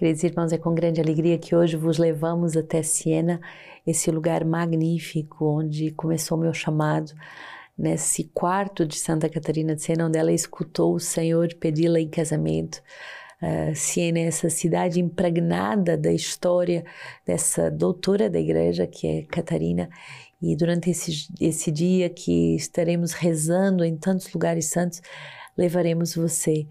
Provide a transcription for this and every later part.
Queridos irmãos, é com grande alegria que hoje vos levamos até Siena, esse lugar magnífico onde começou meu chamado, nesse quarto de Santa Catarina de Siena, onde ela escutou o Senhor pedi-la em casamento. Uh, Siena é essa cidade impregnada da história dessa doutora da igreja, que é Catarina, e durante esse, esse dia que estaremos rezando em tantos lugares santos, levaremos você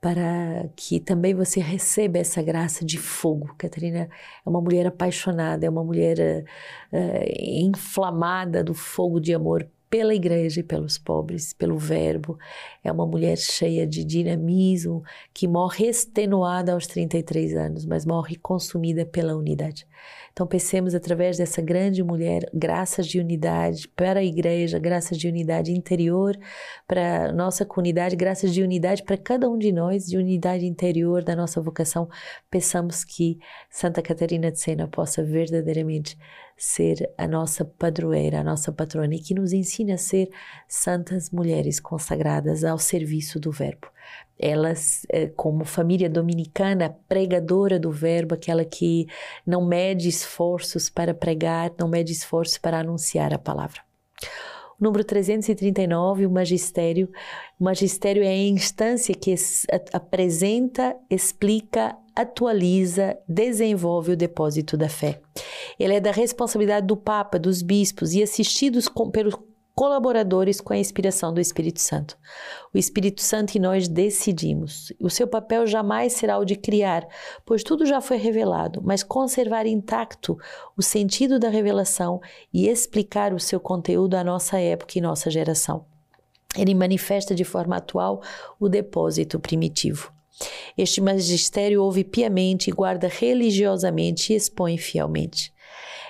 para que também você receba essa graça de fogo. Catarina é uma mulher apaixonada, é uma mulher uh, inflamada do fogo de amor pela igreja e pelos pobres, pelo verbo. É uma mulher cheia de dinamismo, que morre extenuada aos 33 anos, mas morre consumida pela unidade. Então pensemos através dessa grande mulher, graças de unidade para a igreja, graças de unidade interior para a nossa comunidade, graças de unidade para cada um de nós, de unidade interior da nossa vocação. Pensamos que Santa Catarina de Sena possa verdadeiramente ser a nossa padroeira, a nossa patrona e que nos ensine a ser santas mulheres consagradas ao serviço do Verbo. Elas, eh, como família dominicana, pregadora do Verbo, aquela que não mede esforços para pregar, não mede esforços para anunciar a palavra. Número 339, o magistério. O magistério é a instância que apresenta, explica, atualiza, desenvolve o depósito da fé. Ele é da responsabilidade do Papa, dos bispos e assistidos com, pelos colaboradores com a inspiração do Espírito Santo. O Espírito Santo e nós decidimos. O seu papel jamais será o de criar, pois tudo já foi revelado, mas conservar intacto o sentido da revelação e explicar o seu conteúdo à nossa época e nossa geração. Ele manifesta de forma atual o depósito primitivo. Este magistério ouve piamente, guarda religiosamente e expõe fielmente.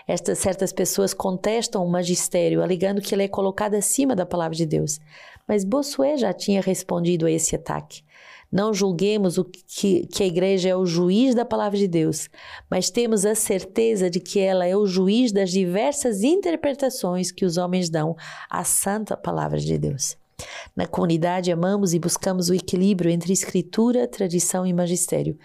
Estas certas pessoas contestam o magistério, alegando que ele é colocado acima da palavra de Deus. Mas Bossuet já tinha respondido a esse ataque. Não julguemos o que, que a igreja é o juiz da palavra de Deus, mas temos a certeza de que ela é o juiz das diversas interpretações que os homens dão à santa palavra de Deus. Na comunidade, amamos e buscamos o equilíbrio entre escritura, tradição e magistério.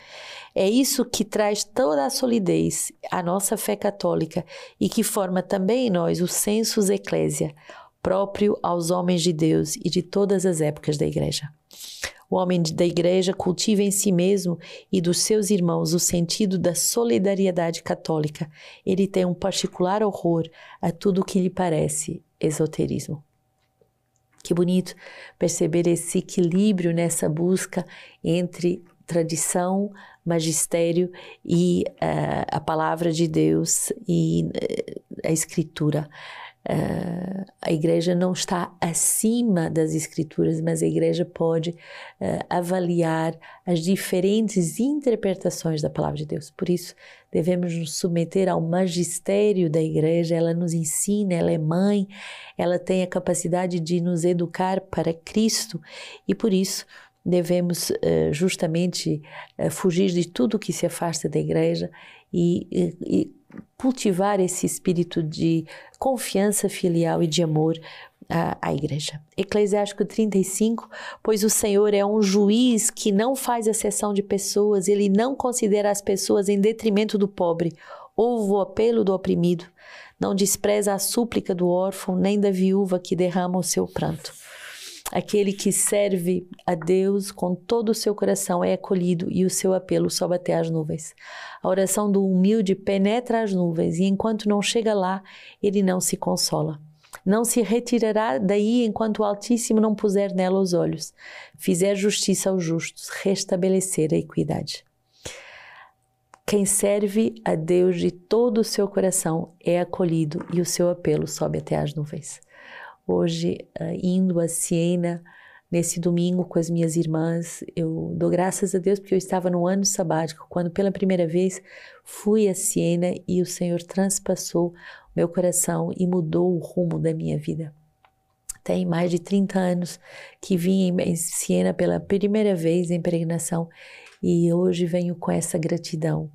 É isso que traz toda a solidez à nossa fé católica e que forma também em nós o sensus ecclesia, próprio aos homens de Deus e de todas as épocas da Igreja. O homem da Igreja cultiva em si mesmo e dos seus irmãos o sentido da solidariedade católica. Ele tem um particular horror a tudo o que lhe parece esoterismo. Que bonito perceber esse equilíbrio nessa busca entre tradição, magistério e uh, a palavra de Deus e uh, a escritura. Uh, a igreja não está acima das escrituras, mas a igreja pode uh, avaliar as diferentes interpretações da palavra de Deus. Por isso, devemos nos submeter ao magistério da igreja. Ela nos ensina, ela é mãe, ela tem a capacidade de nos educar para Cristo e por isso devemos uh, justamente fugir de tudo que se afasta da igreja e, e, cultivar esse espírito de confiança filial e de amor à, à igreja. Eclesiástico 35, pois o Senhor é um juiz que não faz exceção de pessoas, ele não considera as pessoas em detrimento do pobre, ouve o apelo do oprimido, não despreza a súplica do órfão, nem da viúva que derrama o seu pranto. Aquele que serve a Deus com todo o seu coração é acolhido e o seu apelo sobe até as nuvens. A oração do humilde penetra as nuvens e enquanto não chega lá, ele não se consola. Não se retirará daí enquanto o Altíssimo não puser nela os olhos, fizer justiça aos justos, restabelecer a equidade. Quem serve a Deus de todo o seu coração é acolhido e o seu apelo sobe até as nuvens hoje uh, indo a Siena nesse domingo com as minhas irmãs. Eu dou graças a Deus porque eu estava no ano sabático, quando pela primeira vez fui a Siena e o Senhor transpassou meu coração e mudou o rumo da minha vida. Tem mais de 30 anos que vim em Siena pela primeira vez em peregrinação e hoje venho com essa gratidão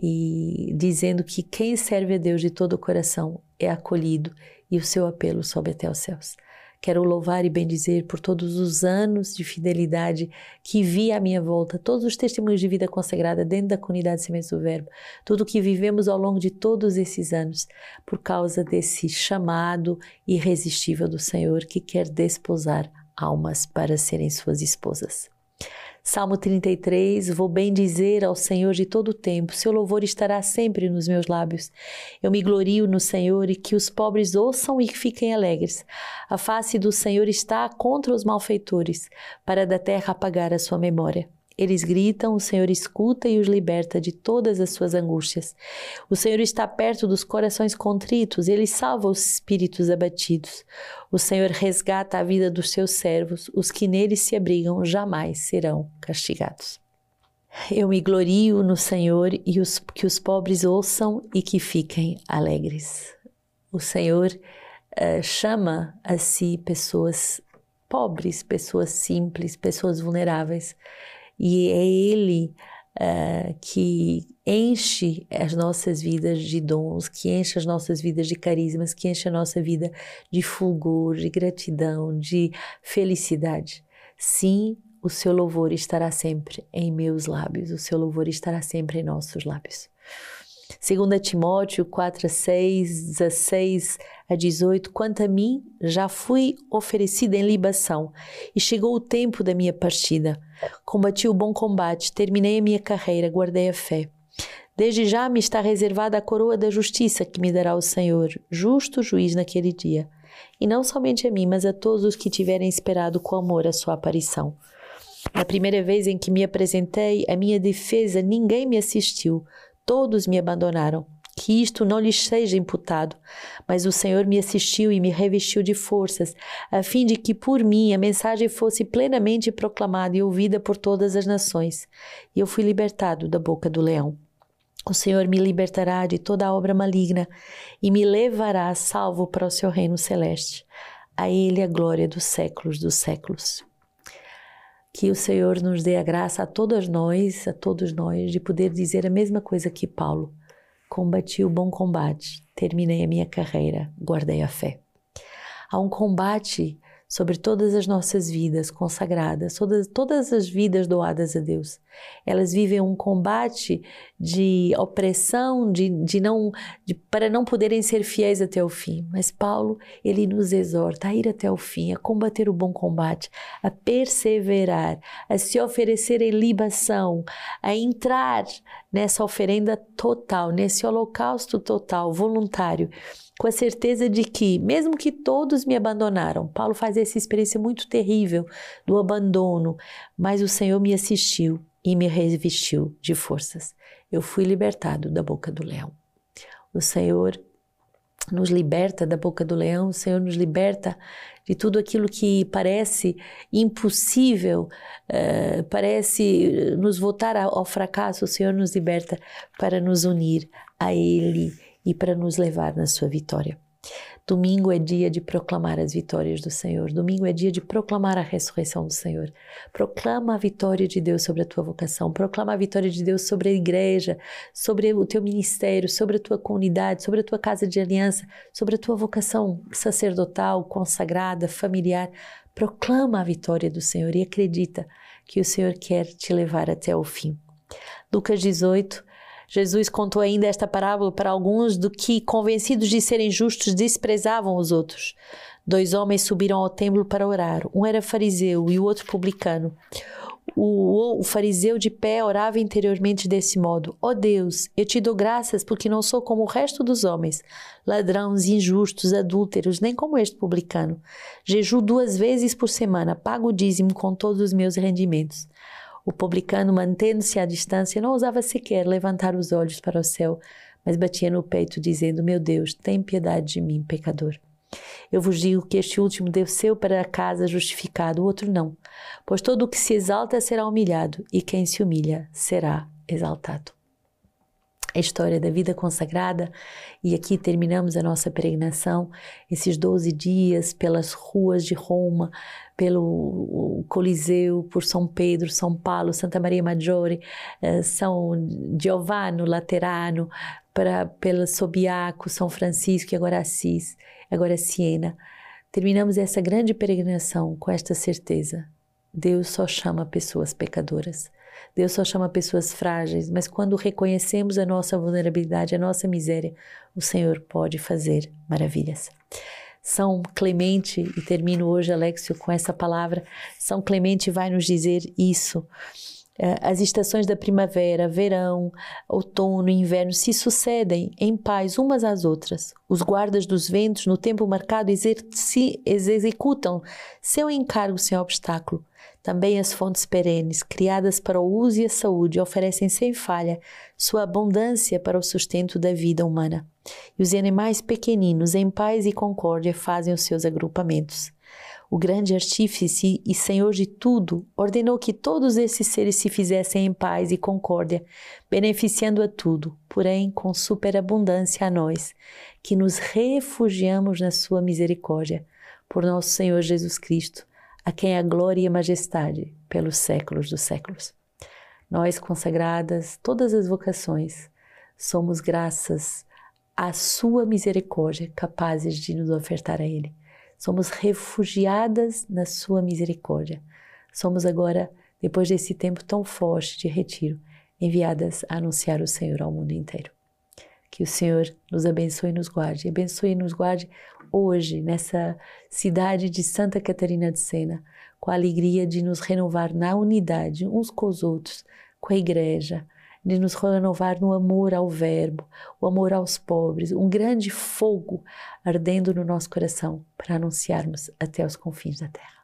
e dizendo que quem serve a Deus de todo o coração é acolhido e o seu apelo sobe até os céus. Quero louvar e bendizer por todos os anos de fidelidade que vi à minha volta, todos os testemunhos de vida consagrada dentro da comunidade Sementes do Verbo, tudo que vivemos ao longo de todos esses anos, por causa desse chamado irresistível do Senhor que quer desposar almas para serem suas esposas. Salmo 33, vou bem dizer ao Senhor de todo o tempo, seu louvor estará sempre nos meus lábios. Eu me glorio no Senhor e que os pobres ouçam e fiquem alegres. A face do Senhor está contra os malfeitores, para da terra apagar a sua memória. Eles gritam, o Senhor escuta e os liberta de todas as suas angústias. O Senhor está perto dos corações contritos, ele salva os espíritos abatidos. O Senhor resgata a vida dos seus servos, os que nele se abrigam jamais serão castigados. Eu me glorio no Senhor e os, que os pobres ouçam e que fiquem alegres. O Senhor uh, chama a si pessoas pobres, pessoas simples, pessoas vulneráveis e é Ele uh, que enche as nossas vidas de dons, que enche as nossas vidas de carismas, que enche a nossa vida de fulgor, de gratidão, de felicidade. Sim, o seu louvor estará sempre em meus lábios, o seu louvor estará sempre em nossos lábios. 2 Timóteo 4, 6, 16 a 18, quanto a mim, já fui oferecida em libação e chegou o tempo da minha partida. Combati o bom combate, terminei a minha carreira, guardei a fé. Desde já me está reservada a coroa da justiça que me dará o Senhor, justo juiz naquele dia. E não somente a mim, mas a todos os que tiverem esperado com amor a sua aparição. Na primeira vez em que me apresentei, a minha defesa, ninguém me assistiu, todos me abandonaram. Que isto não lhes seja imputado, mas o Senhor me assistiu e me revestiu de forças, a fim de que por mim a mensagem fosse plenamente proclamada e ouvida por todas as nações. E eu fui libertado da boca do leão. O Senhor me libertará de toda obra maligna e me levará salvo para o seu reino celeste. A Ele a glória dos séculos dos séculos. Que o Senhor nos dê a graça a todas nós, a todos nós, de poder dizer a mesma coisa que Paulo. Combati o bom combate, terminei a minha carreira, guardei a fé. Há um combate sobre todas as nossas vidas consagradas, todas, todas as vidas doadas a Deus. Elas vivem um combate de opressão, de, de não, de, para não poderem ser fiéis até o fim. Mas Paulo, ele nos exorta a ir até o fim, a combater o bom combate, a perseverar, a se oferecer em libação, a entrar nessa oferenda total, nesse holocausto total, voluntário com a certeza de que, mesmo que todos me abandonaram, Paulo faz essa experiência muito terrível do abandono, mas o Senhor me assistiu e me revestiu de forças. Eu fui libertado da boca do leão. O Senhor nos liberta da boca do leão, o Senhor nos liberta de tudo aquilo que parece impossível, uh, parece nos voltar ao fracasso, o Senhor nos liberta para nos unir a Ele e para nos levar na sua vitória. Domingo é dia de proclamar as vitórias do Senhor. Domingo é dia de proclamar a ressurreição do Senhor. Proclama a vitória de Deus sobre a tua vocação. Proclama a vitória de Deus sobre a igreja, sobre o teu ministério, sobre a tua comunidade, sobre a tua casa de aliança, sobre a tua vocação sacerdotal, consagrada, familiar. Proclama a vitória do Senhor e acredita que o Senhor quer te levar até o fim. Lucas 18, Jesus contou ainda esta parábola para alguns do que, convencidos de serem justos, desprezavam os outros. Dois homens subiram ao templo para orar. Um era fariseu e o outro publicano. O, o, fariseu de pé orava interiormente desse modo: Ó oh Deus, eu te dou graças porque não sou como o resto dos homens, ladrões, injustos, adúlteros, nem como este publicano. Jejuo duas vezes por semana, pago o dízimo com todos os meus rendimentos. O publicano, mantendo-se à distância, não ousava sequer levantar os olhos para o céu, mas batia no peito, dizendo: Meu Deus, tem piedade de mim, pecador. Eu vos digo que este último desceu para a casa justificado, o outro não. Pois todo o que se exalta será humilhado, e quem se humilha será exaltado a história da vida consagrada e aqui terminamos a nossa peregrinação, esses 12 dias pelas ruas de Roma, pelo Coliseu, por São Pedro, São Paulo, Santa Maria Maggiore, eh, São Giovanni Laterano, para, pela Sobiaco, São Francisco e agora Assis, agora Siena. terminamos essa grande peregrinação com esta certeza. Deus só chama pessoas pecadoras. Deus só chama pessoas frágeis, mas quando reconhecemos a nossa vulnerabilidade, a nossa miséria, o Senhor pode fazer maravilhas. São Clemente, e termino hoje, Alexio, com essa palavra, São Clemente vai nos dizer isso. É, as estações da primavera, verão, outono e inverno se sucedem em paz umas às outras. Os guardas dos ventos, no tempo marcado, executam seu encargo sem obstáculo. Também as fontes perenes, criadas para o uso e a saúde, oferecem sem falha sua abundância para o sustento da vida humana. E os animais pequeninos, em paz e concórdia, fazem os seus agrupamentos. O grande artífice e senhor de tudo ordenou que todos esses seres se fizessem em paz e concórdia, beneficiando a tudo, porém com superabundância a nós, que nos refugiamos na sua misericórdia, por nosso Senhor Jesus Cristo a quem a glória e a majestade pelos séculos dos séculos. Nós, consagradas, todas as vocações, somos graças à Sua misericórdia capazes de nos ofertar a Ele. Somos refugiadas na Sua misericórdia. Somos agora, depois desse tempo tão forte de retiro, enviadas a anunciar o Senhor ao mundo inteiro. Que o Senhor nos abençoe e nos guarde. Abençoe e nos guarde hoje, nessa cidade de Santa Catarina de Sena, com a alegria de nos renovar na unidade uns com os outros, com a igreja, de nos renovar no amor ao Verbo, o amor aos pobres, um grande fogo ardendo no nosso coração para anunciarmos até os confins da terra.